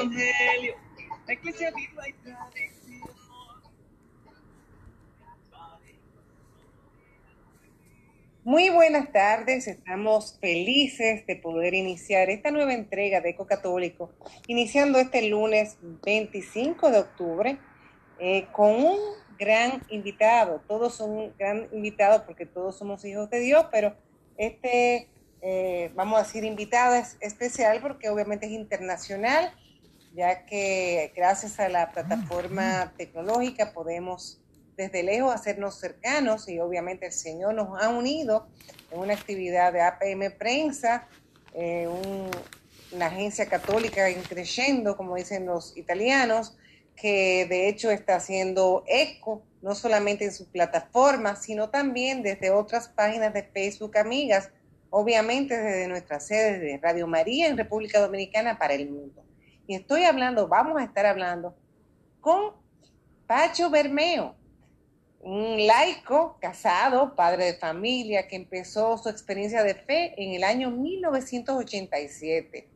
Evangelio, la iglesia viva y tradición. Muy buenas tardes, estamos felices de poder iniciar esta nueva entrega de Eco Católico, iniciando este lunes 25 de octubre eh, con un gran invitado. Todos son un gran invitado porque todos somos hijos de Dios, pero este, eh, vamos a decir, invitado es especial porque obviamente es internacional, ya que gracias a la plataforma tecnológica podemos desde lejos hacernos cercanos y obviamente el Señor nos ha unido en una actividad de APM Prensa, eh, una agencia católica creciendo, como dicen los italianos, que de hecho está haciendo eco no solamente en su plataforma, sino también desde otras páginas de Facebook amigas, obviamente desde nuestra sede de Radio María en República Dominicana para el mundo. Y estoy hablando, vamos a estar hablando con Pacho Bermeo, un laico casado, padre de familia, que empezó su experiencia de fe en el año 1987.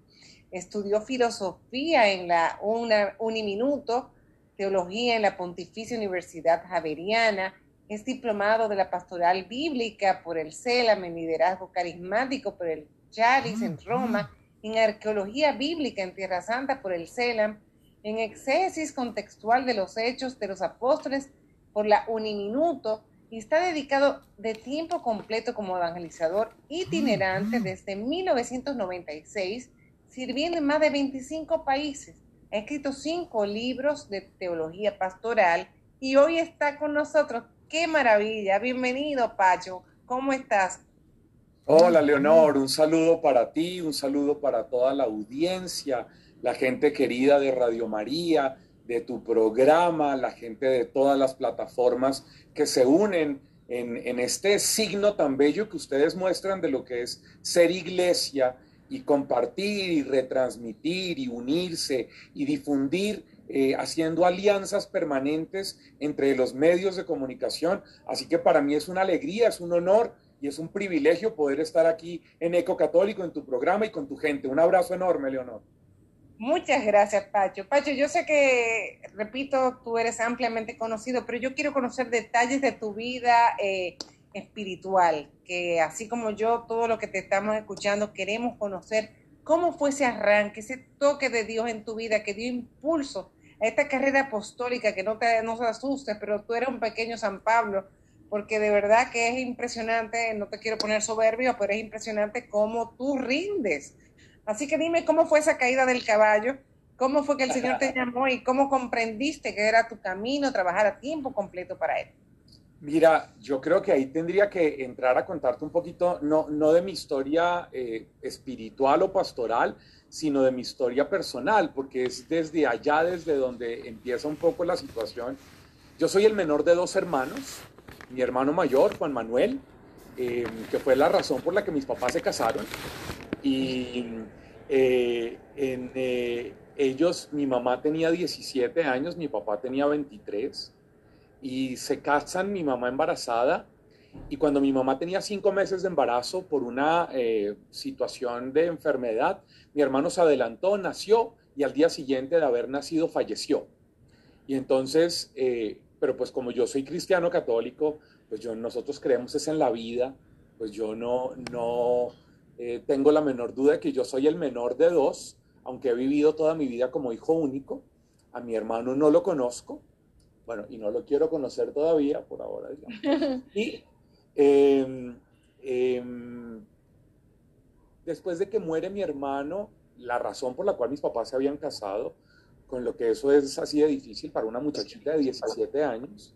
Estudió filosofía en la una, Uniminuto, teología en la Pontificia Universidad Javeriana, es diplomado de la Pastoral Bíblica por el CELAM en liderazgo carismático por el Charis en Roma, en arqueología bíblica en Tierra Santa por el CELAM, en exégesis contextual de los hechos de los apóstoles por la Uniminuto y está dedicado de tiempo completo como evangelizador itinerante desde 1996, sirviendo en más de 25 países. Ha escrito cinco libros de teología pastoral y hoy está con nosotros. ¡Qué maravilla! Bienvenido, Pacho. ¿Cómo estás? Hola, Leonor. Un saludo para ti, un saludo para toda la audiencia, la gente querida de Radio María de tu programa, la gente de todas las plataformas que se unen en, este signo tan bello que ustedes muestran de lo que es ser iglesia y compartir y retransmitir y unirse y difundir eh, haciendo alianzas permanentes entre los medios de comunicación. Así que para mí es una alegría, es un honor y es un privilegio poder estar aquí en Eco Católico, en tu programa y con tu gente. Un abrazo enorme, Leonor. Muchas gracias, Pacho. Pacho, yo sé que, repito, tú eres ampliamente conocido, pero yo quiero conocer detalles de tu vida eh, espiritual, que así como yo, todo lo que te estamos escuchando, queremos conocer cómo fue ese arranque, ese toque de Dios en tu vida que dio impulso a esta carrera apostólica, que no te no se asustes, pero tú eres un pequeño San Pablo, porque de verdad que es impresionante, no te quiero poner soberbio, pero es impresionante cómo tú rindes Así que dime cómo fue esa caída del caballo, cómo fue que el Señor te llamó y cómo comprendiste que era tu camino trabajar a tiempo completo para Él. Mira, yo creo que ahí tendría que entrar a contarte un poquito, no, no de mi historia eh, espiritual o pastoral, sino de mi historia personal, porque es desde allá, desde donde empieza un poco la situación. Yo soy el menor de dos hermanos, mi hermano mayor, Juan Manuel, eh, que fue la razón por la que mis papás se casaron. Y eh, eh, ellos, mi mamá tenía 17 años, mi papá tenía 23, y se casan, mi mamá embarazada, y cuando mi mamá tenía cinco meses de embarazo por una situación de enfermedad, mi hermano se adelantó, nació, y al día siguiente de haber nacido falleció. Y entonces, pero pues como yo soy cristiano católico, pues yo, nosotros creemos es en la vida, pues yo no, no, eh, tengo la menor duda de que yo soy el menor de dos, aunque he vivido toda mi vida como hijo único. A mi hermano no lo conozco, bueno, y no lo quiero conocer todavía por ahora. Y em, em, después de que muere mi hermano, la razón por la cual mis papás se habían casado, con lo que eso es así de difícil para una muchachita de 17 años,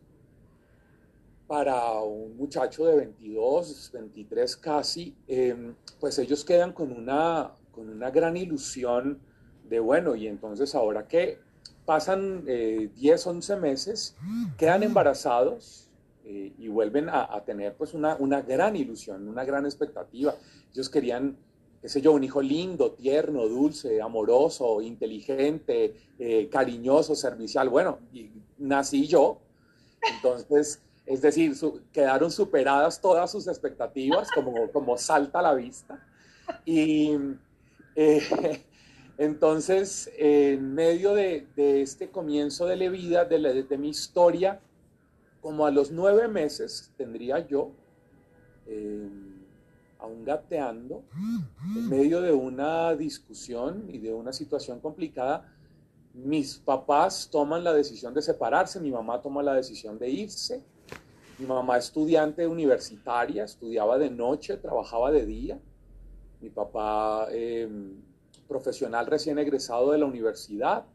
para un muchacho de 22, 23 casi, em, pues ellos quedan con una, con una gran ilusión de, bueno, y entonces ahora que pasan 10, eh, 11 meses, quedan embarazados eh, y vuelven a, tener pues una, una, gran ilusión, una gran expectativa. Ellos querían, qué sé yo, un hijo lindo, tierno, dulce, amoroso, inteligente, eh, cariñoso, servicial. Bueno, y nací yo. Entonces, es decir, quedaron superadas todas sus expectativas, como, como salta a la vista. Y, eh, Entonces, en medio de, de, este comienzo de la vida, de, la, de, mi historia, como a los nueve meses tendría yo, eh, aún gateando, en medio de una discusión y de una situación complicada, mis papás toman la decisión de separarse, mi mamá toma la decisión de irse, mi mamá estudiante universitaria, estudiaba de noche, trabajaba de día, mi papá eh, profesional recién egresado de la universidad.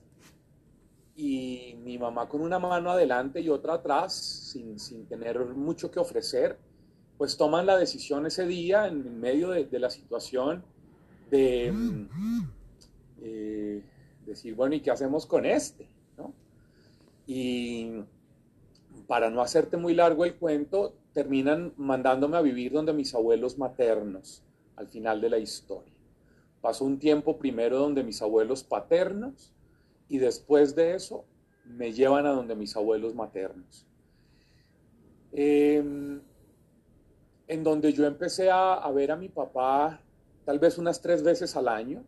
Y mi mamá con una mano adelante y otra atrás, sin, sin tener mucho que ofrecer, pues toman la decisión ese día en medio de, la situación de eh, decir, bueno, ¿y qué hacemos con este? ¿no? Y para no hacerte muy largo el cuento, terminan mandándome a vivir donde mis abuelos maternos, al final de la historia. Pasó un tiempo primero donde mis abuelos paternos y después de eso me llevan a donde mis abuelos maternos. Eh, en donde yo empecé a, ver a mi papá tal vez unas tres veces al año.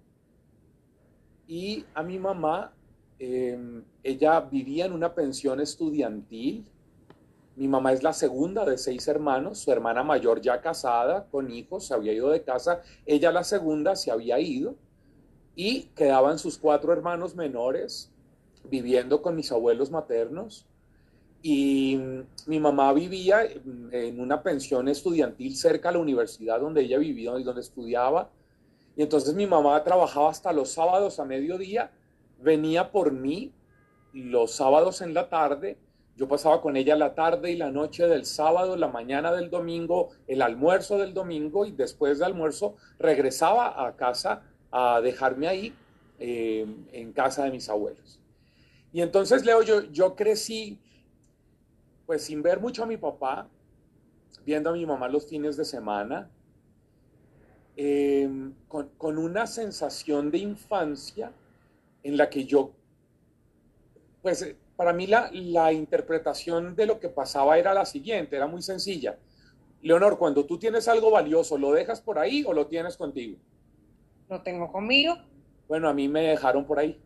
Y a mi mamá, eh, ella vivía en una pensión estudiantil. Mi mamá es la segunda de seis hermanos, su hermana mayor ya casada, con hijos, se había ido de casa, ella la segunda se había ido. Y quedaban sus cuatro hermanos menores viviendo con mis abuelos maternos y mi mamá vivía en una pensión estudiantil cerca a la universidad donde ella vivía y donde estudiaba. Y entonces mi mamá trabajaba hasta los sábados a mediodía, venía por mí los sábados en la tarde. Yo pasaba con ella la tarde y la noche del sábado, la mañana del domingo, el almuerzo del domingo y después de almuerzo regresaba a casa a dejarme ahí eh, en casa de mis abuelos. Y entonces, Leo, yo, yo crecí pues sin ver mucho a mi papá, viendo a mi mamá los fines de semana, eh, con, con, una sensación de infancia en la que yo, pues para mí la, la, interpretación de lo que pasaba era la siguiente, era muy sencilla. Leonor, cuando tú tienes algo valioso, ¿lo dejas por ahí o lo tienes contigo? Lo tengo conmigo. Bueno, a mí me dejaron por ahí.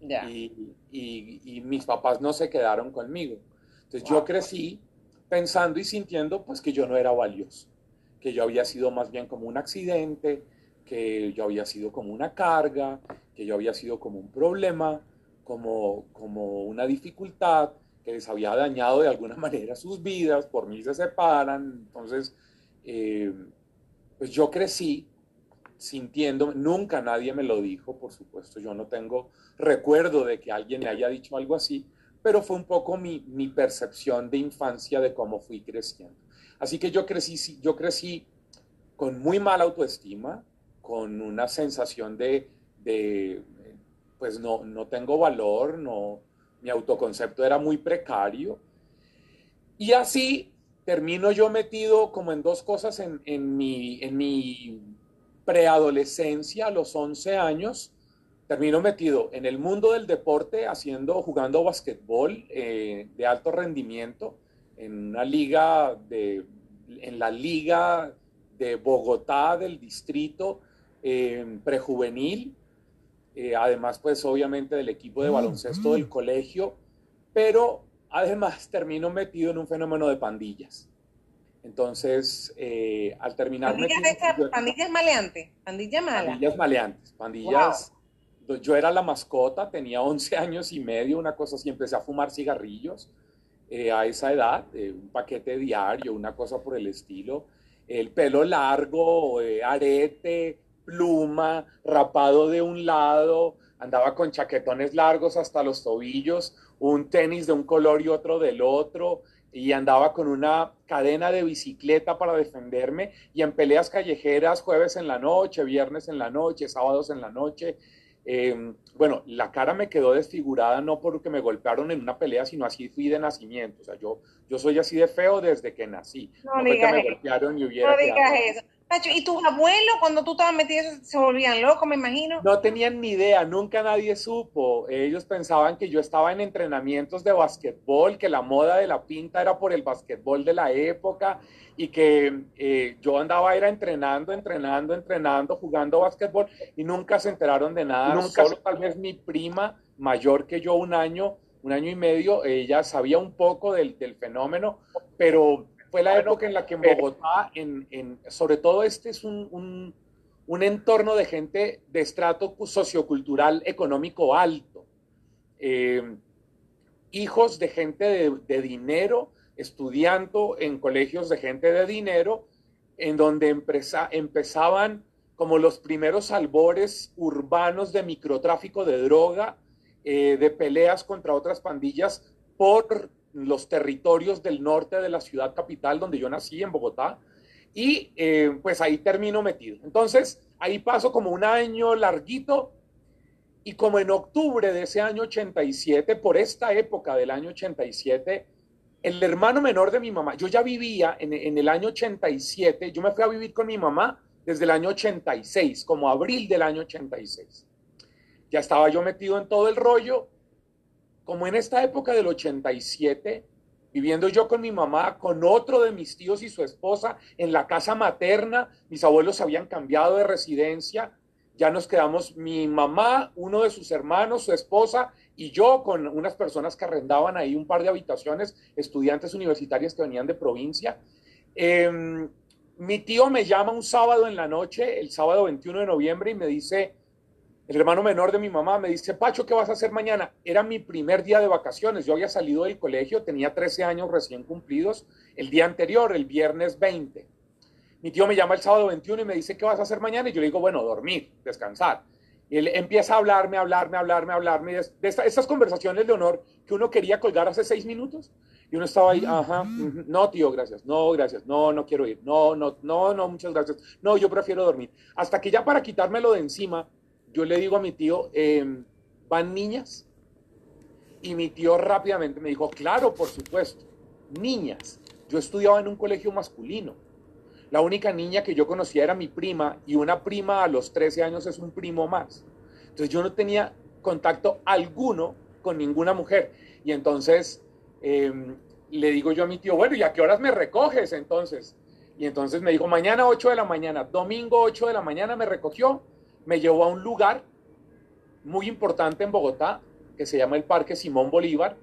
Ya. Y, y, y mis papás no se quedaron conmigo. Entonces yo crecí pensando y sintiendo pues que yo no era valioso, que yo había sido más bien como un accidente, que yo había sido como una carga, que yo había sido como un problema, como, como una dificultad, que les había dañado de alguna manera sus vidas, por mí se separan. Entonces, eh, pues yo crecí sintiendo, nunca nadie me lo dijo, por supuesto, yo no tengo recuerdo de que alguien me haya dicho algo así, pero fue un poco mi, mi, percepción de infancia de cómo fui creciendo. Así que yo crecí, yo crecí con muy mala autoestima, con una sensación de, de pues no, no tengo valor, no, mi autoconcepto era muy precario. Y así termino yo metido como en dos cosas en, en mi, en mi preadolescencia, a los 11 años, termino metido en el mundo del deporte haciendo, jugando basquetbol eh, de alto rendimiento en una liga de, en la liga de Bogotá del distrito eh, prejuvenil, eh, además pues obviamente del equipo de baloncesto del colegio, pero además termino metido en un fenómeno de pandillas. Entonces, eh, al terminar... ¿Pandillas, metido, esa, pandillas maleantes? ¿Pandillas malas? Pandillas maleantes, pandillas... Wow. Yo era la mascota, tenía 11 años y medio, una cosa así, empecé a fumar cigarrillos eh, a esa edad, eh, un paquete diario, una cosa por el estilo. El pelo largo, eh, arete, pluma, rapado de un lado, andaba con chaquetones largos hasta los tobillos, un tenis de un color y otro del otro, y andaba con una cadena de bicicleta para defenderme y en peleas callejeras jueves en la noche, viernes en la noche, sábados en la noche. Eh, bueno, la cara me quedó desfigurada no porque me golpearon en una pelea, sino así fui de nacimiento. O sea, yo, yo soy así de feo desde que nací. No, no digas que me golpearon y hubiera no digas eso. ¿Y tus abuelos cuando tú estabas metido se volvían locos, me imagino? No tenían ni idea, nunca nadie supo. Ellos pensaban que yo estaba en entrenamientos de basquetbol, que la moda de la pinta era por el basquetbol de la época y que eh, yo andaba era entrenando, entrenando, entrenando, jugando basquetbol y nunca se enteraron de nada. Nunca Solo tal vez mi prima, mayor que yo un año, un año y medio, ella sabía un poco del, del fenómeno, pero fue la época en la que en Bogotá, en, en, sobre todo este es un, un, un, entorno de gente de estrato sociocultural económico alto. Eh, hijos de gente de, de, dinero, estudiando en colegios de gente de dinero, en donde empresa, empezaban como los primeros albores urbanos de microtráfico de droga, eh, de peleas contra otras pandillas por los territorios del norte de la ciudad capital donde yo nací, en Bogotá, y eh, pues ahí termino metido. Entonces, ahí paso como un año larguito y como en octubre de ese año 87, por esta época del año 87, el hermano menor de mi mamá, yo ya vivía en, en el año 87, yo me fui a vivir con mi mamá desde el año 86, como abril del año 86. Ya estaba yo metido en todo el rollo como en esta época del 87, viviendo yo con mi mamá, con otro de mis tíos y su esposa en la casa materna, mis abuelos habían cambiado de residencia, ya nos quedamos mi mamá, uno de sus hermanos, su esposa y yo con unas personas que arrendaban ahí un par de habitaciones, estudiantes universitarias que venían de provincia. Eh, mi tío me llama un sábado en la noche, el sábado 21 de noviembre, y me dice, el hermano menor de mi mamá me dice, Pacho, ¿qué vas a hacer mañana? Era mi primer día de vacaciones. Yo había salido del colegio, tenía 13 años recién cumplidos el día anterior, el viernes 20. Mi tío me llama el sábado 21 y me dice, ¿qué vas a hacer mañana? Y yo le digo, bueno, dormir, descansar. Y él empieza a hablarme, hablarme, hablarme, hablarme de, esta, estas conversaciones de honor que uno quería colgar hace seis minutos. Y uno estaba ahí, ajá, no, tío, gracias, no, gracias, no, no quiero ir, no, no, no, no, muchas gracias, no, yo prefiero dormir. Hasta que ya para quitármelo de encima, yo le digo a mi tío, eh, ¿van niñas? Y mi tío rápidamente me dijo, claro, por supuesto, niñas. Yo estudiaba en un colegio masculino. La única niña que yo conocía era mi prima y una prima a los 13 años es un primo más. Entonces yo no tenía contacto alguno con ninguna mujer. Y entonces eh, le digo yo a mi tío, bueno, ¿y a qué horas me recoges entonces? Y entonces me dijo, mañana 8 de la mañana, domingo 8 de la mañana me recogió me llevó a un lugar muy importante en Bogotá que se llama el Parque Simón Bolívar,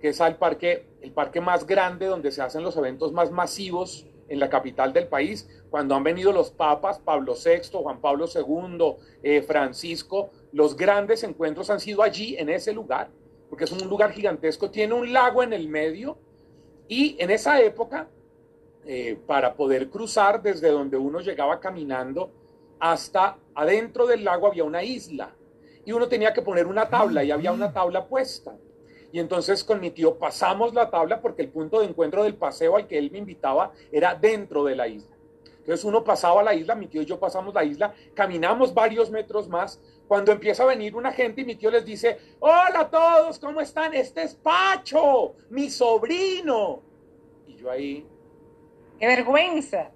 que es el parque, el parque más grande donde se hacen los eventos más masivos en la capital del país. Cuando han venido los papas, Pablo VI, Juan Pablo II, eh, Francisco, los grandes encuentros han sido allí, en ese lugar, porque es un lugar gigantesco, tiene un lago en el medio y en esa época, eh, para poder cruzar desde donde uno llegaba caminando, hasta adentro del lago había una isla y uno tenía que poner una tabla y había una tabla puesta. Y entonces con mi tío pasamos la tabla porque el punto de encuentro del paseo al que él me invitaba era dentro de la isla. Entonces uno pasaba la isla, mi tío y yo pasamos la isla, caminamos varios metros más, cuando empieza a venir una gente y mi tío les dice, hola a todos, ¿cómo están? Este es Pacho, mi sobrino. Y yo ahí... ¡Qué vergüenza!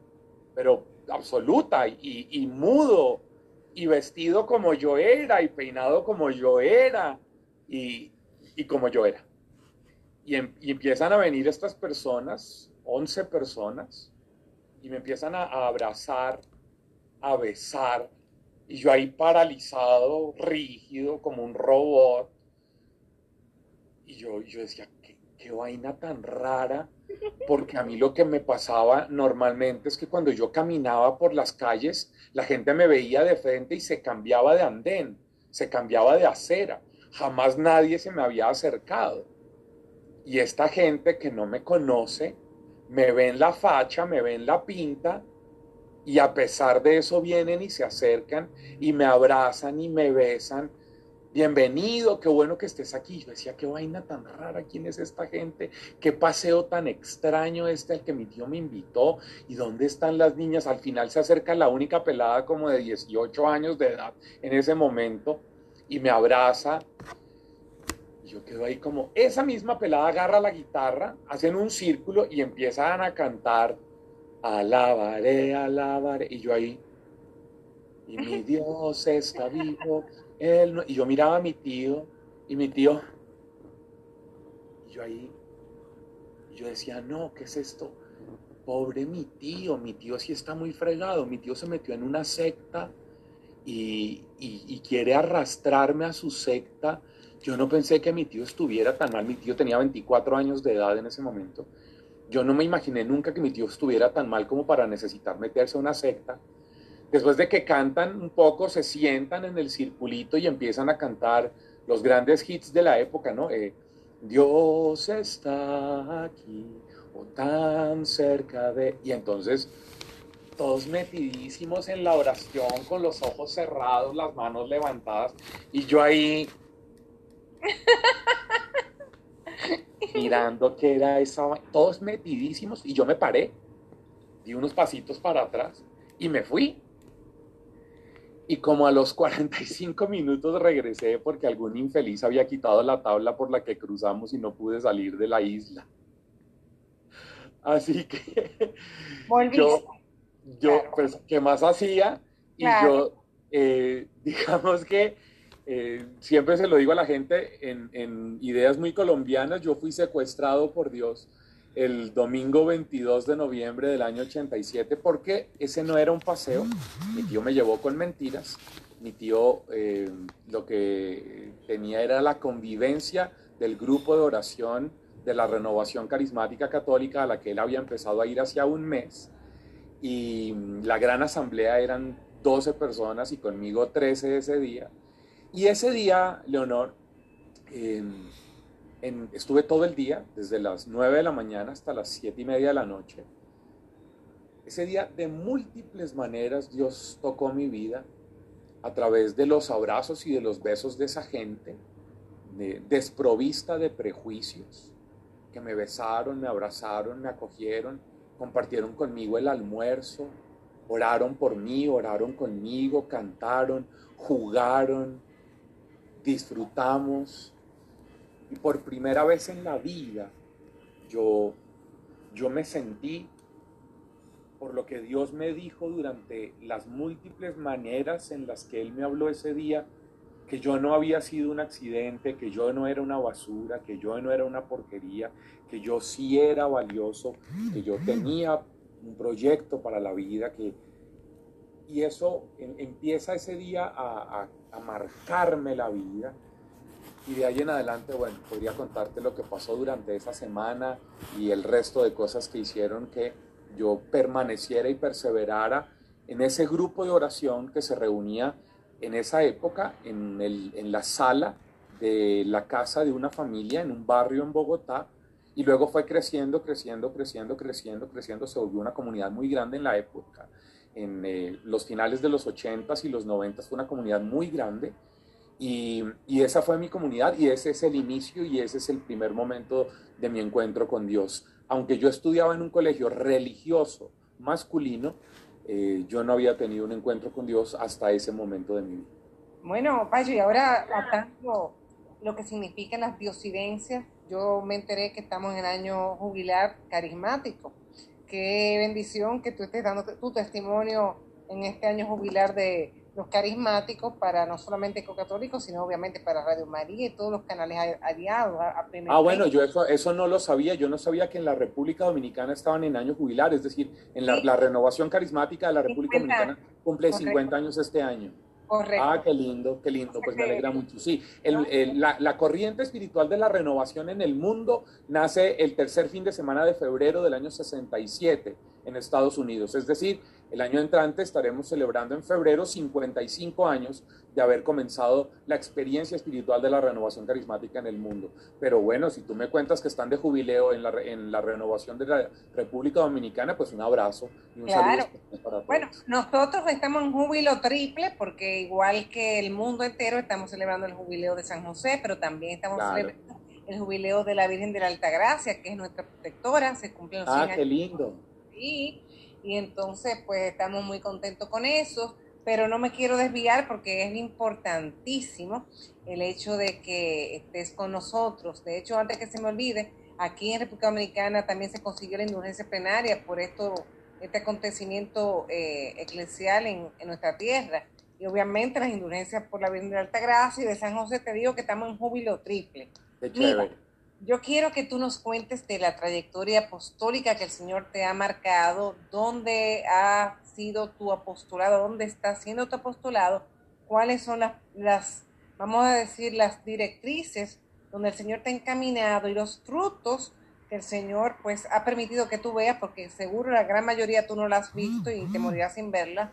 Pero absoluta y, y, mudo y vestido como yo era y peinado como yo era y, y como yo era. Y, em, empiezan a venir estas personas, 11 personas, y me empiezan a, a, abrazar, a besar, y yo ahí paralizado, rígido, como un robot. Y yo, yo decía, ¿qué, vaina tan rara porque a mí lo que me pasaba normalmente es que cuando yo caminaba por las calles, la gente me veía de frente y se cambiaba de andén, se cambiaba de acera. Jamás nadie se me había acercado. Y esta gente que no me conoce, me ven la facha, me ven la pinta, y a pesar de eso vienen y se acercan y me abrazan y me besan bienvenido, qué bueno que estés aquí. Yo decía, qué vaina tan rara, ¿quién es esta gente? Qué paseo tan extraño este al que mi tío me invitó. ¿Y dónde están las niñas? Al final se acerca la única pelada como de 18 años de edad en ese momento y me abraza. Y yo quedo ahí como, esa misma pelada agarra la guitarra, hacen un círculo y empiezan a cantar alabaré, alabaré. Y yo ahí, y mi Dios está vivo. Él Y yo miraba a mi tío, y mi tío, y yo ahí, yo decía, no, ¿qué es esto? Pobre mi tío, mi tío sí está muy fregado, mi tío se metió en una secta y, y- y quiere arrastrarme a su secta. Yo no pensé que mi tío estuviera tan mal, mi tío tenía 24 años de edad en ese momento. Yo no me imaginé nunca que mi tío estuviera tan mal como para necesitar meterse a una secta. Después de que cantan un poco, se sientan en el circulito y empiezan a cantar los grandes hits de la época, ¿no? Eh, Dios está aquí o tan cerca de... Y entonces todos metidísimos en la oración, con los ojos cerrados, las manos levantadas, y yo ahí mirando qué era esa... Todos metidísimos, y yo me paré, di unos pasitos para atrás y me fui. Y como a los 45 minutos regresé porque algún infeliz había quitado la tabla por la que cruzamos y no pude salir de la isla. Así que Volviste. yo, yo Claro. pues, ¿qué más hacía? Y Claro. yo, eh, digamos que eh, siempre se lo digo a la gente en, en ideas muy colombianas, yo fui secuestrado por Dios el domingo 22 de noviembre del año 87 porque ese no era un paseo, mi tío me llevó con mentiras, mi tío eh, lo que tenía era la convivencia del grupo de oración de la renovación carismática católica a la que él había empezado a ir hacia un mes. Y la gran asamblea eran 12 personas y conmigo 13 ese día. Y ese día, Leonor, en- estuve todo el día, desde las 9 de la mañana hasta las 7 y media de la noche. Ese día, de múltiples maneras, Dios tocó mi vida a través de los abrazos y de los besos de esa gente, de- desprovista de prejuicios, que me besaron, me abrazaron, me acogieron, compartieron conmigo el almuerzo, oraron por mí, oraron conmigo, cantaron, jugaron, disfrutamos. Y por primera vez en la vida yo, yo me sentí por lo que Dios me dijo durante las múltiples maneras en las que Él me habló ese día, que yo no había sido un accidente, que yo no era una basura, que yo no era una porquería, que yo sí era valioso, que yo tenía un proyecto para la vida, que... Y eso em- empieza ese día a, a- a marcarme la vida. Y de ahí en adelante, bueno, podría contarte lo que pasó durante esa semana y el resto de cosas que hicieron que yo permaneciera y perseverara en ese grupo de oración que se reunía en esa época en, el- en la sala de la casa de una familia en un barrio en Bogotá. Y luego fue creciendo, creciendo, creciendo, creciendo, creciendo, se volvió una comunidad muy grande en la época. En eh, los finales de los 80s y los 90s fue una comunidad muy grande y, y esa fue mi comunidad y ese es el inicio y ese es el primer momento de mi encuentro con Dios. Aunque yo estudiaba en un colegio religioso masculino, eh, yo no había tenido un encuentro con Dios hasta ese momento de mi vida. Bueno, Payo, y ahora atando lo que significan las diosidencias, yo me enteré que estamos en el año jubilar carismático. Qué bendición que tú estés dando tu testimonio en este año jubilar de los carismáticos para no solamente Ecocatólicos, sino obviamente para Radio María y todos los canales aliados. a- a Ah, bueno, yo eso, eso no lo sabía. Yo no sabía que en la República Dominicana estaban en año jubilar. Es decir, en la, Sí. la renovación carismática de la República 50 Dominicana cumple Correcto. 50 años este año. Correcto. Ah, qué lindo, qué lindo, pues me alegra mucho. Sí, el- el- la, la corriente espiritual de la renovación en el mundo nace el tercer fin de semana de febrero del año 67 en Estados Unidos. Es decir, el año entrante estaremos celebrando en febrero 55 años de haber comenzado la experiencia espiritual de la renovación carismática en el mundo. Pero bueno, si tú me cuentas que están de jubileo en la, en la renovación de la República Dominicana, pues un abrazo y un Claro. saludo para todos. Bueno, nosotros estamos en júbilo triple porque igual que el mundo entero estamos celebrando el jubileo de San José, pero también estamos Claro. celebrando el jubileo de la Virgen de la Altagracia, que es nuestra protectora, se cumplen los ah, 100 qué años lindo. y, y entonces pues estamos muy contentos con eso, pero no me quiero desviar porque es importantísimo el hecho de que estés con nosotros. De hecho, antes que se me olvide, aquí en República Dominicana también se consiguió la indulgencia plenaria por esto este acontecimiento eh, eclesial en, en, nuestra tierra. Y obviamente las indulgencias por la Virgen de Alta Gracia y de San José, te digo que estamos en júbilo triple. Mira, yo quiero que tú nos cuentes de la trayectoria apostólica que el Señor te ha marcado, dónde ha sido tu apostolado, dónde está siendo tu apostolado, cuáles son las, las vamos a decir, las directrices donde el Señor te ha encaminado y los frutos que el Señor pues ha permitido que tú veas, porque seguro la gran mayoría tú no la has visto y te morirás sin verla,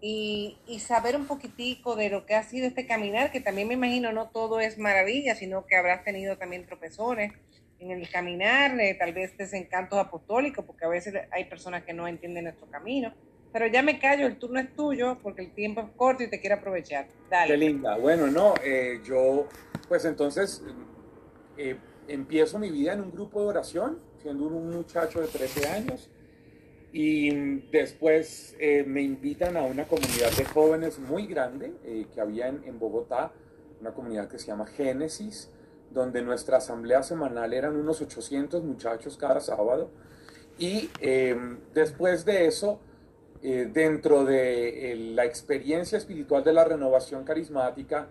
y, y, saber un poquitico de lo que ha sido este caminar, que también me imagino no todo es maravilla, sino que habrás tenido también tropezones en el caminar, eh, tal vez desencantos apostólicos, porque a veces hay personas que no entienden nuestro camino. Pero ya me callo, el turno es tuyo, porque el tiempo es corto y te quiero aprovechar. Dale. Qué linda. Bueno, no, eh, yo, pues entonces, eh, empiezo mi vida en un grupo de oración, siendo un muchacho de 13 años, y después eh, me invitan a una comunidad de jóvenes muy grande eh, que había en, en, Bogotá, una comunidad que se llama Génesis, donde nuestra asamblea semanal eran unos 800 muchachos cada sábado. Y eh, después de eso, dentro de la experiencia espiritual de la renovación carismática,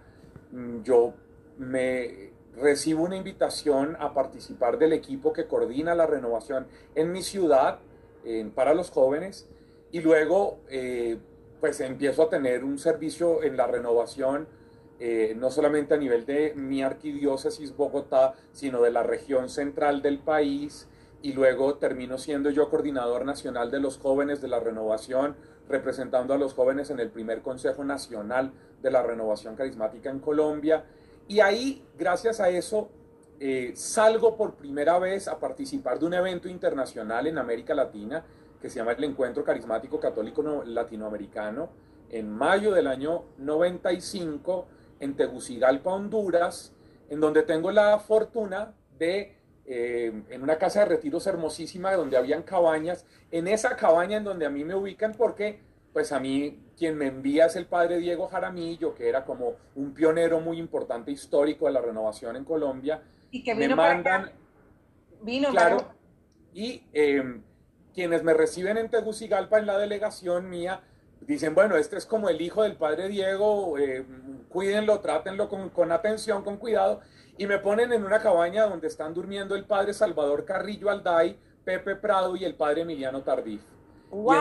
mm, yo me recibo una invitación a participar del equipo que coordina la renovación en mi ciudad para los jóvenes y luego eh, pues empiezo a tener un servicio en la renovación eh, no solamente a nivel de mi arquidiócesis Bogotá, sino de la región central del país y luego termino siendo yo coordinador nacional de los jóvenes de la renovación, representando a los jóvenes en el primer Consejo Nacional de la Renovación Carismática en Colombia. Y ahí, gracias a eso, eh, salgo por primera vez a participar de un evento internacional en América Latina que se llama el Encuentro Carismático Católico Latinoamericano en mayo del año 95 en Tegucigalpa, Honduras, en donde tengo la fortuna de, eh, en una casa de retiros hermosísima, donde habían cabañas, en esa cabaña en donde a mí me ubican porque pues a mí quien me envía es el padre Diego Jaramillo, que era como un pionero muy importante histórico de la renovación en Colombia, y que vino me mandan, vino claro, y eh, quienes me reciben en Tegucigalpa en la delegación mía dicen, bueno, este es como el hijo del padre Diego, eh, cuídenlo, trátenlo con, con, atención, con cuidado, y me ponen en una cabaña donde están durmiendo el padre Salvador Carrillo Alday, Pepe Prado y el padre Emiliano Tardif. Wow.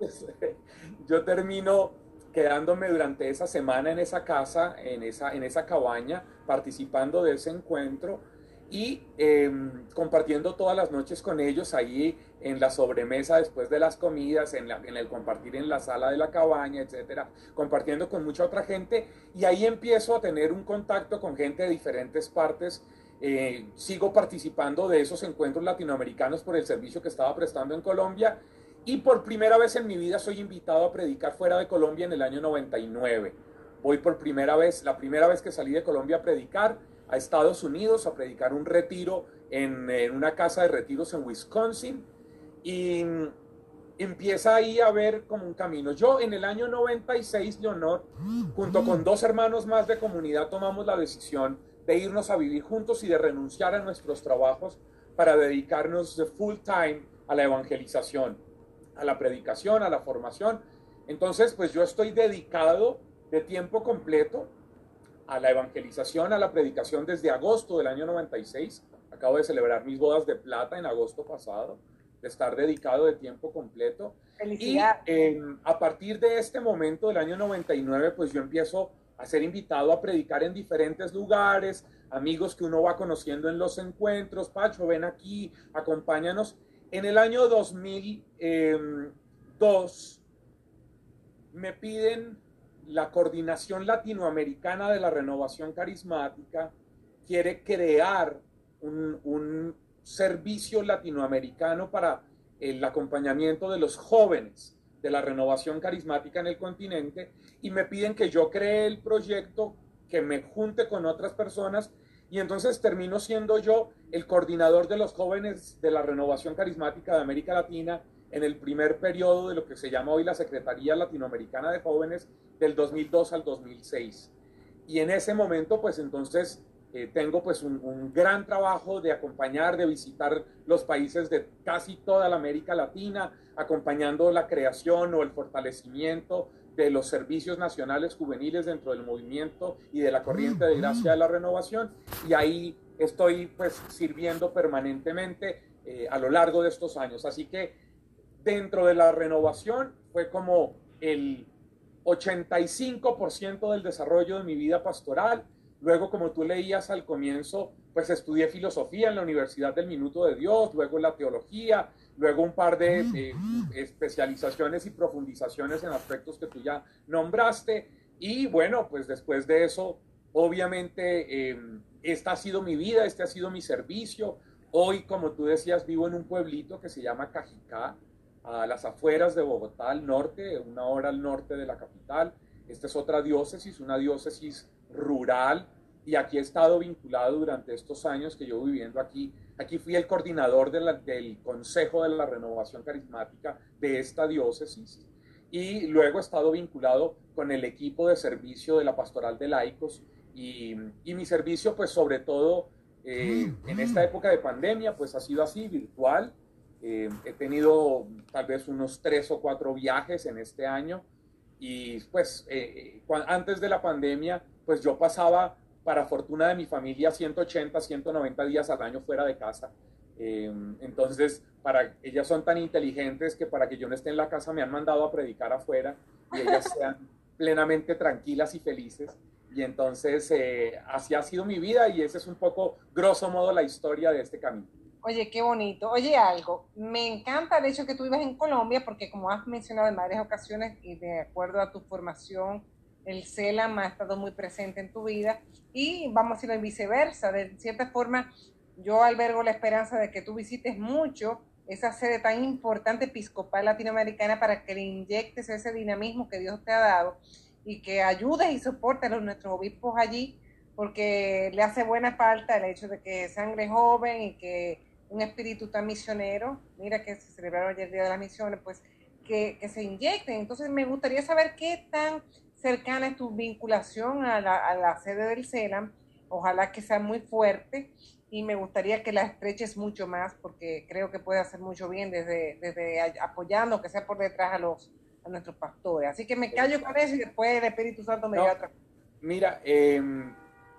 Entonces, yo termino quedándome durante esa semana en esa casa, en esa, en esa cabaña, participando de ese encuentro y em, compartiendo todas las noches con ellos ahí en la sobremesa después de las comidas, en, el compartir en la sala de la cabaña, etcétera, compartiendo con mucha otra gente y ahí empiezo a tener un contacto con gente de diferentes partes. Eh, sigo participando de esos encuentros latinoamericanos por el servicio que estaba prestando en Colombia y por primera vez en mi vida soy invitado a predicar fuera de Colombia en el año 99. Voy por primera vez, la primera vez que salí de Colombia a predicar a Estados Unidos, a predicar un retiro en, en una casa de retiros en Wisconsin. Y empieza ahí a ver como un camino. Yo en el año 96, Leonor, junto con dos hermanos más de comunidad, tomamos la decisión de irnos a vivir juntos y de renunciar a nuestros trabajos para dedicarnos de full time a la evangelización a la predicación, a la formación. Entonces, pues yo estoy dedicado de tiempo completo a la evangelización, a la predicación desde agosto del año 96. Acabo de celebrar mis bodas de plata en agosto pasado, de estar dedicado de tiempo completo. Y a partir de este momento del año 99, pues yo empiezo a ser invitado a predicar en diferentes lugares, amigos que uno va conociendo en los encuentros, Pacho, ven aquí, acompáñanos. En el año 2002 me piden la coordinación latinoamericana de la renovación carismática, quiere crear un, servicio latinoamericano para el acompañamiento de los jóvenes de la renovación carismática en el continente. Y me piden que yo cree el proyecto, que me junte con otras personas. Y entonces termino siendo yo el coordinador de los jóvenes de la renovación carismática de América Latina en el primer periodo de lo que se llama hoy la Secretaría Latinoamericana de Jóvenes del 2002 al 2006. Y en ese momento, pues entonces eh, tengo pues un, un, gran trabajo de acompañar, de visitar los países de casi toda la América Latina, acompañando la creación o el fortalecimiento de los servicios nacionales juveniles dentro del movimiento y de la corriente de gracia de la renovación. Y ahí estoy pues sirviendo permanentemente eh, a lo largo de estos años. Así que dentro de la renovación fue como el 85% del desarrollo de mi vida pastoral. Luego, como tú leías al comienzo, pues estudié filosofía en la Universidad del Minuto de Dios, luego la teología, luego un par de eh, especializaciones y profundizaciones en aspectos que tú ya nombraste. Y bueno, pues después de eso, obviamente, eh, esta ha sido mi vida, este ha sido mi servicio. Hoy, como tú decías, vivo en un pueblito que se llama Cajicá, a las afueras de Bogotá, al norte, una hora al norte de la capital. Esta es otra diócesis, una diócesis rural, y aquí he estado vinculado durante estos años que llevo viviendo aquí. Aquí fui el coordinador del Consejo de la Renovación Carismática de esta diócesis y luego he estado vinculado con el equipo de servicio de la Pastoral de Laicos y, y mi servicio pues sobre todo eh, en esta época de pandemia pues ha sido así, virtual. Eh, he tenido tal vez unos tres o cuatro viajes en este año y pues eh, antes de la pandemia pues yo pasaba para fortuna de mi familia, 180, 190 días al año fuera de casa. Em, entonces, para ellas son tan inteligentes que para que yo no esté en la casa me han mandado a predicar afuera y ellas sean plenamente tranquilas y felices. Y entonces, eh, así ha sido mi vida y ese es un poco, grosso modo, la historia de este camino. Oye, qué bonito. Oye, algo, me encanta el hecho que tú vivas en Colombia porque como has mencionado en varias ocasiones y de acuerdo a tu formación el CELAM ha estado muy presente en tu vida y vamos a decirlo viceversa. De cierta forma, yo albergo la esperanza de que tú visites mucho esa sede tan importante episcopal latinoamericana para que le inyectes ese dinamismo que Dios te ha dado y que ayudes y soportes a nuestros obispos allí, porque le hace buena falta el hecho de que sangre joven y que un espíritu tan misionero, mira que se celebraron ayer el Día de las Misiones, pues que, que se inyecten. Entonces me gustaría saber qué tan cercana es tu vinculación a la, a la sede del CELAM. Ojalá que sea muy fuerte y me gustaría que la estreches mucho más porque creo que puede hacer mucho bien desde, desde apoyando, que sea por detrás a los a nuestros pastores. Así que me callo con eso y después el Espíritu Santo me no, otra. Mira, eh,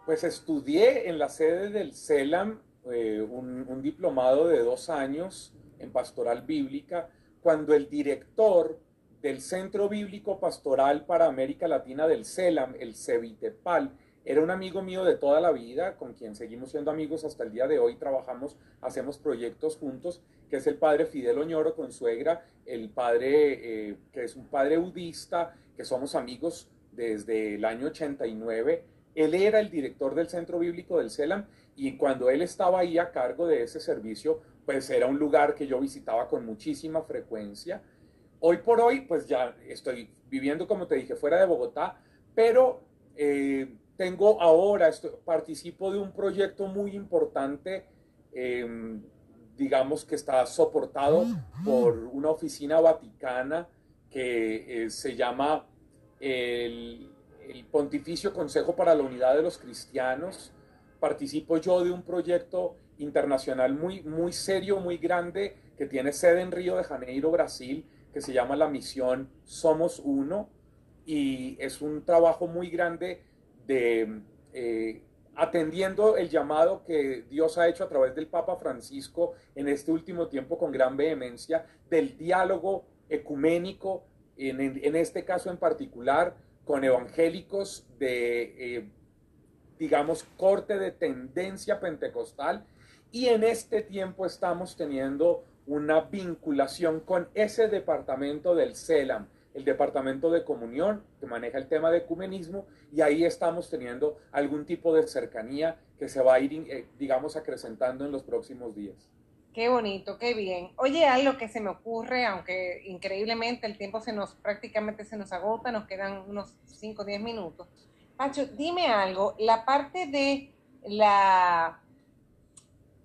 pues estudié en la sede del CELAM eh, un, diplomado de dos años en pastoral bíblica, cuando el director del Centro Bíblico Pastoral para América Latina del CELAM, el CEVITEPAL. Era un amigo mío de toda la vida, con quien seguimos siendo amigos hasta el día de hoy, trabajamos, hacemos proyectos juntos, que es el padre Fidel Oñoro con suegra, el padre eh, que es un padre budista, que somos amigos desde el año 89. Él era el director del Centro Bíblico del CELAM y cuando él estaba ahí a cargo de ese servicio, pues era un lugar que yo visitaba con muchísima frecuencia Hoy por hoy, pues ya estoy viviendo, como te dije, fuera de Bogotá, pero eh, tengo ahora, participo de un proyecto muy importante, em, digamos que está soportado por una oficina vaticana que eh, se llama el, el Pontificio Consejo para la Unidad de los Cristianos. Participo yo de un proyecto internacional muy, muy serio, muy grande, que tiene sede en Río de Janeiro, Brasil, que se llama la misión Somos Uno y es un trabajo muy grande de eh, atendiendo el llamado que Dios ha hecho a través del Papa Francisco en este último tiempo con gran vehemencia del diálogo ecuménico, en, en este caso en particular con evangélicos de, eh, digamos, corte de tendencia pentecostal. Y en este tiempo estamos teniendo una vinculación con ese departamento del CELAM, el departamento de comunión que maneja el tema de ecumenismo, y ahí estamos teniendo algún tipo de cercanía que se va a ir, eh, digamos, acrecentando en los próximos días. Qué bonito, qué bien. Oye, algo que se me ocurre, aunque increíblemente el tiempo se nos prácticamente se nos agota, nos quedan unos 5 o 10 minutos. Pacho, dime algo, la parte de la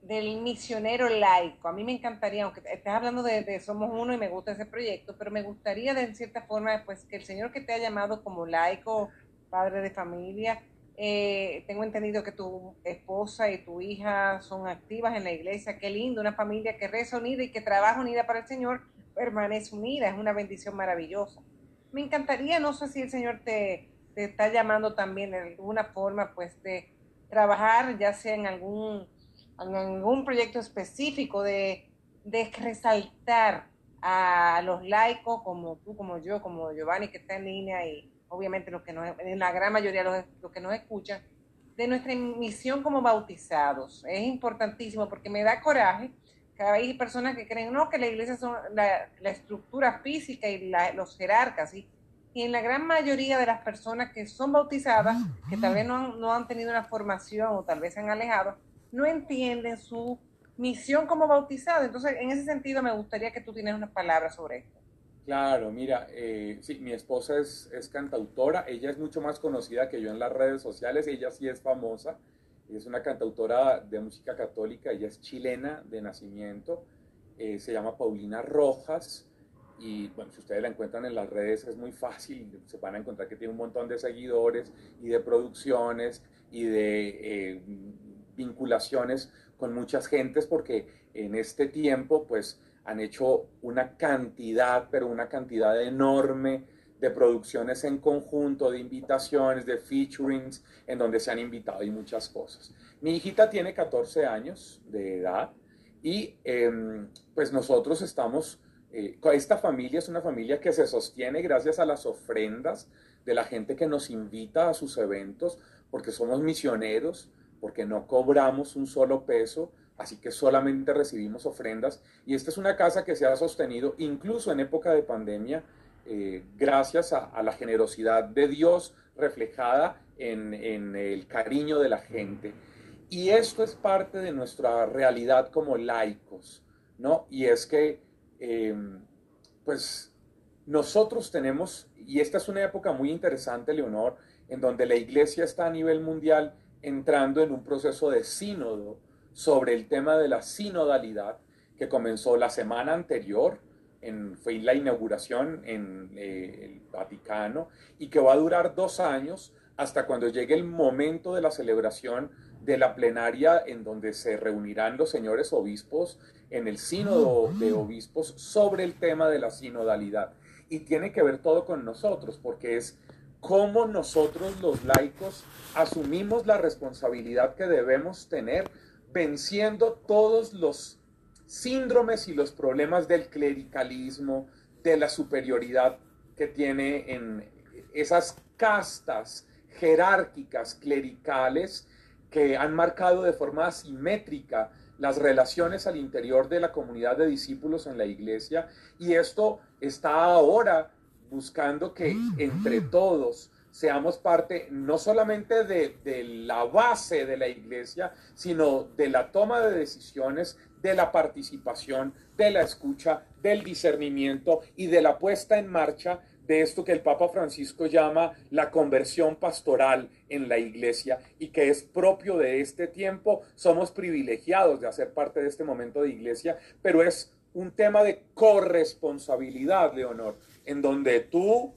del misionero laico. A mí me encantaría, aunque estás hablando de, Somos Uno y me gusta ese proyecto, pero me gustaría de cierta forma pues que el Señor que te ha llamado como laico, padre de familia, Eh, tengo entendido que tu esposa y tu hija son activas en la iglesia. Qué lindo, una familia que reza unida y que trabaja unida para el Señor, permanece unida. Es una bendición maravillosa. Me encantaría, no sé si el Señor te, te está llamando también de alguna forma, pues de trabajar, ya sea en algún, en algún proyecto específico, de, de resaltar a los laicos como tú, como yo, como Giovanni que está en línea y obviamente los que nos, en la gran mayoría los, los que nos escuchan, de nuestra misión como bautizados. Es importantísimo porque me da coraje que hay personas que creen, no, que la iglesia son la, la estructura física y la, los jerarcas, y, y en la gran mayoría de las personas que son bautizadas, que tal vez no han, no han tenido una formación o tal vez se han alejado, no entienden su misión como bautizado. Entonces, en ese sentido, me gustaría que tú tienes unas palabras sobre esto. Claro, mira, eh, sí, mi esposa es, es, cantautora, ella es mucho más conocida que yo en las redes sociales, ella sí es famosa, es una cantautora de música católica, ella es chilena de nacimiento, eh, se llama Paulina Rojas y bueno, si ustedes la encuentran en las redes es muy fácil, se van a encontrar que tiene un montón de seguidores y de producciones y de eh, vinculaciones con muchas gentes porque en este tiempo pues han hecho una cantidad, pero una cantidad enorme de producciones en conjunto, de invitaciones, de featurings, en donde se han invitado y muchas cosas. Mi hijita tiene 14 años de edad y eh, pues nosotros estamos, eh, esta familia es una familia que se sostiene gracias a las ofrendas de la gente que nos invita a sus eventos, porque somos misioneros, porque no cobramos un solo peso, así que solamente recibimos ofrendas. Y esta es una casa que se ha sostenido incluso en época de pandemia, eh, gracias a, la generosidad de Dios reflejada en, el cariño de la gente. Y esto es parte de nuestra realidad como laicos, ¿no? Y es que, eh, pues, nosotros tenemos, y esta es una época muy interesante, Leonor, en donde la iglesia está a nivel mundial entrando en un proceso de sínodo, sobre el tema de la sinodalidad que comenzó la semana anterior, en, fue la inauguración en eh, el Vaticano y que va a durar dos años hasta cuando llegue el momento de la celebración de la plenaria en donde se reunirán los señores obispos en el sínodo de obispos sobre el tema de la sinodalidad. Y tiene que ver todo con nosotros, porque es cómo nosotros los laicos asumimos la responsabilidad que debemos tener venciendo todos los síndromes y los problemas del clericalismo, de la superioridad que tiene en esas castas jerárquicas clericales que han marcado de forma asimétrica las relaciones al interior de la comunidad de discípulos en la iglesia y esto está ahora buscando que entre todos seamos parte no solamente de, de, la base de la iglesia, sino de la toma de decisiones, de la participación, de la escucha, del discernimiento y de la puesta en marcha de esto que el Papa Francisco llama la conversión pastoral en la iglesia y que es propio de este tiempo. Somos privilegiados de hacer parte de este momento de iglesia, pero es un tema de corresponsabilidad, Leonor, en donde tú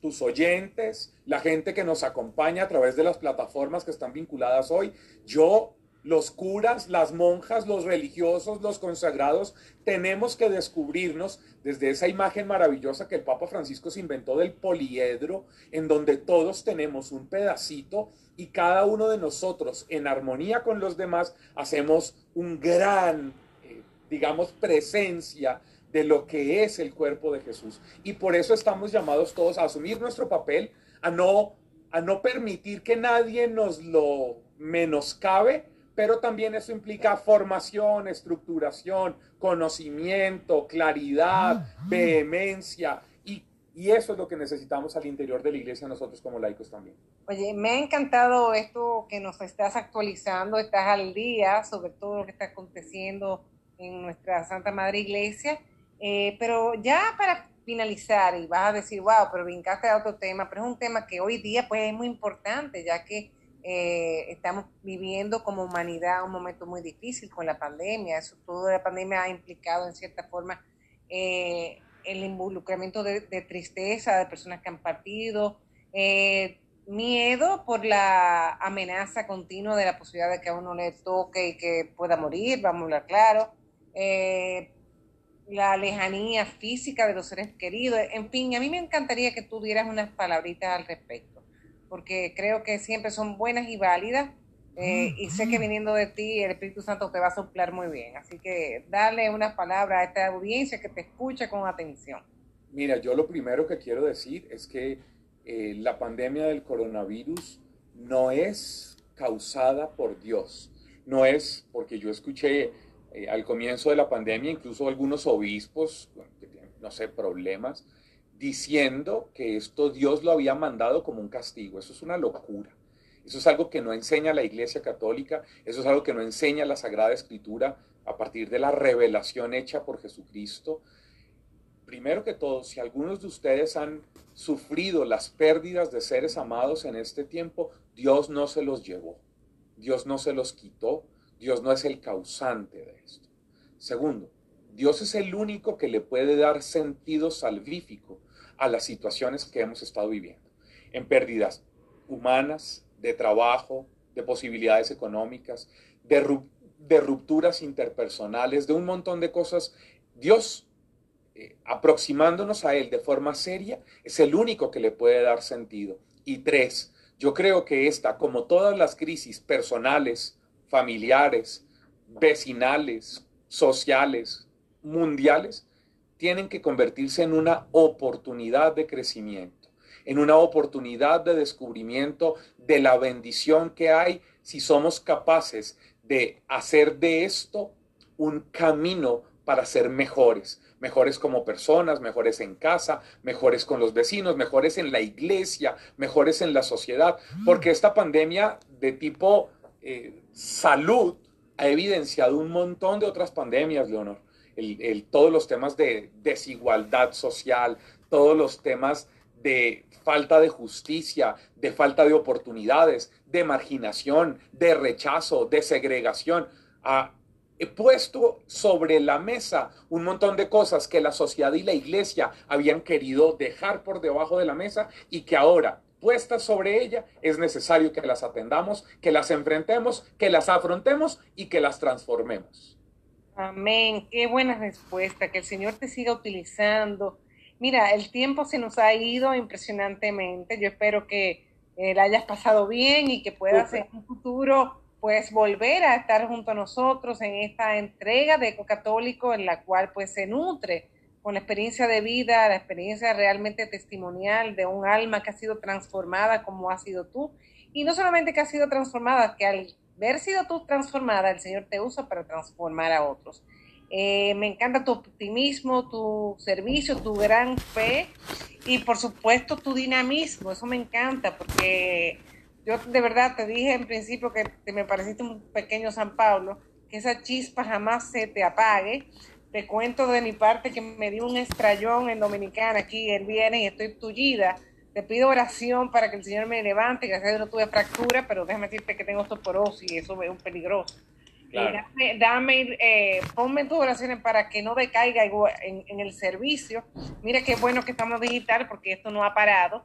tus oyentes, la gente que nos acompaña a través de las plataformas que están vinculadas hoy, yo, los curas, las monjas, los religiosos, los consagrados, tenemos que descubrirnos desde esa imagen maravillosa que el Papa Francisco se inventó del poliedro, en donde todos tenemos un pedacito y cada uno de nosotros, en armonía con los demás, hacemos un gran, eh, digamos, presencia de lo que es el cuerpo de Jesús. Y por eso estamos llamados todos a asumir nuestro papel, a no, a no permitir que nadie nos lo menoscabe, pero también eso implica formación, estructuración, conocimiento, claridad, vehemencia. Y, y eso es lo que necesitamos al interior de la iglesia nosotros como laicos también. Oye, me ha encantado esto que nos estás actualizando, estás al día sobre todo lo que está aconteciendo en nuestra Santa Madre Iglesia eh, pero ya para finalizar, y vas a decir, wow, pero brincaste a otro tema, pero es un tema que hoy día pues es muy importante, ya que eh, estamos viviendo como humanidad un momento muy difícil con la pandemia. Eso, todo la pandemia ha implicado en cierta forma eh, el involucramiento de, de, tristeza de personas que han partido, eh, miedo por la amenaza continua de la posibilidad de que a uno le toque y que pueda morir, vamos a hablar claro, eh, la lejanía física de los seres queridos, en fin, a mí me encantaría que tú dieras unas palabritas al respecto, porque creo que siempre son buenas y válidas. Eh, y sé que viniendo de ti el Espíritu Santo te va a soplar muy bien. Así que dale unas palabras a esta audiencia que te escucha con atención. Mira, yo lo primero que quiero decir es que eh, la pandemia del coronavirus no es causada por Dios, no es porque yo escuché eh, al comienzo de la pandemia incluso algunos obispos que tienen, no sé, problemas, diciendo que esto Dios lo había mandado como un castigo. Eso es una locura. Eso es algo que no enseña la Iglesia Católica, eso es algo que no enseña la Sagrada Escritura a partir de la revelación hecha por Jesucristo primero que todo, si algunos de ustedes han sufrido las pérdidas de seres amados en este tiempo, Dios no se los llevó, Dios no se los quitó, Dios no es el causante de esto. Segundo, Dios es el único que le puede dar sentido salvífico a las situaciones que hemos estado viviendo, en pérdidas humanas, de trabajo, de posibilidades económicas, de, rupturas interpersonales, de un montón de cosas. Dios eh, aproximándonos a Él de forma seria, es el único que le puede dar sentido. Y tres, yo creo que esta, como todas las crisis personales, familiares, vecinales, sociales, mundiales, tienen que convertirse en una oportunidad de crecimiento, en una oportunidad de descubrimiento de la bendición que hay si somos capaces de hacer de esto un camino para ser mejores, mejores como personas, mejores en casa, mejores con los vecinos, mejores en la iglesia, mejores en la sociedad, mm. porque esta pandemia de tipo eh, salud ha evidenciado un montón de otras pandemias, Leonor. El, todos los temas de desigualdad social, todos los temas de falta de justicia, de falta de oportunidades, de marginación, de rechazo, de segregación. Ah, he puesto sobre la mesa un montón de cosas que la sociedad y la iglesia habían querido dejar por debajo de la mesa y que ahora, puestas sobre ella, es necesario que las atendamos, que las enfrentemos, que las afrontemos y que las transformemos. Amén. Qué buena respuesta. Que el Señor te siga utilizando. Mira, el tiempo se nos ha ido impresionantemente. Yo espero que eh, la hayas pasado bien y que puedas en un futuro pues volver a estar junto a nosotros en esta entrega de Eco Católico en la cual pues se nutre con la experiencia de vida, la experiencia realmente testimonial de un alma que ha sido transformada como has sido tú. Y no solamente que ha sido transformada, que al haber sido tú transformada, el Señor te usa para transformar a otros. Eh, me encanta tu optimismo, tu servicio, tu gran fe y por supuesto tu dinamismo. Eso me encanta porque yo de verdad te dije en principio que te me pareciste un pequeño San Pablo, que esa chispa jamás se te apague. Te cuento de mi parte que me dio un estrellón en Dominicana aquí el viernes y estoy tullida. Te pido oración para que el Señor me levante, que a no tuve fractura, pero déjame decirte que tengo osteoporosis y eso es un peligroso. dame, dame eh, ponme tus oraciones para que no decaiga en, en, el servicio. Mira qué bueno que estamos digital porque esto no ha parado.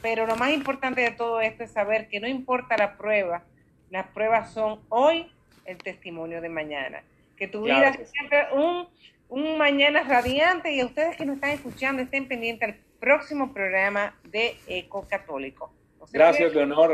Pero lo más importante de todo esto es saber que no importa la prueba, las pruebas son hoy el testimonio de mañana. Que tu vida sea siempre un, un mañana radiante y a ustedes que nos están escuchando estén pendientes al próximo programa de Eco Católico. Gracias, Leonor.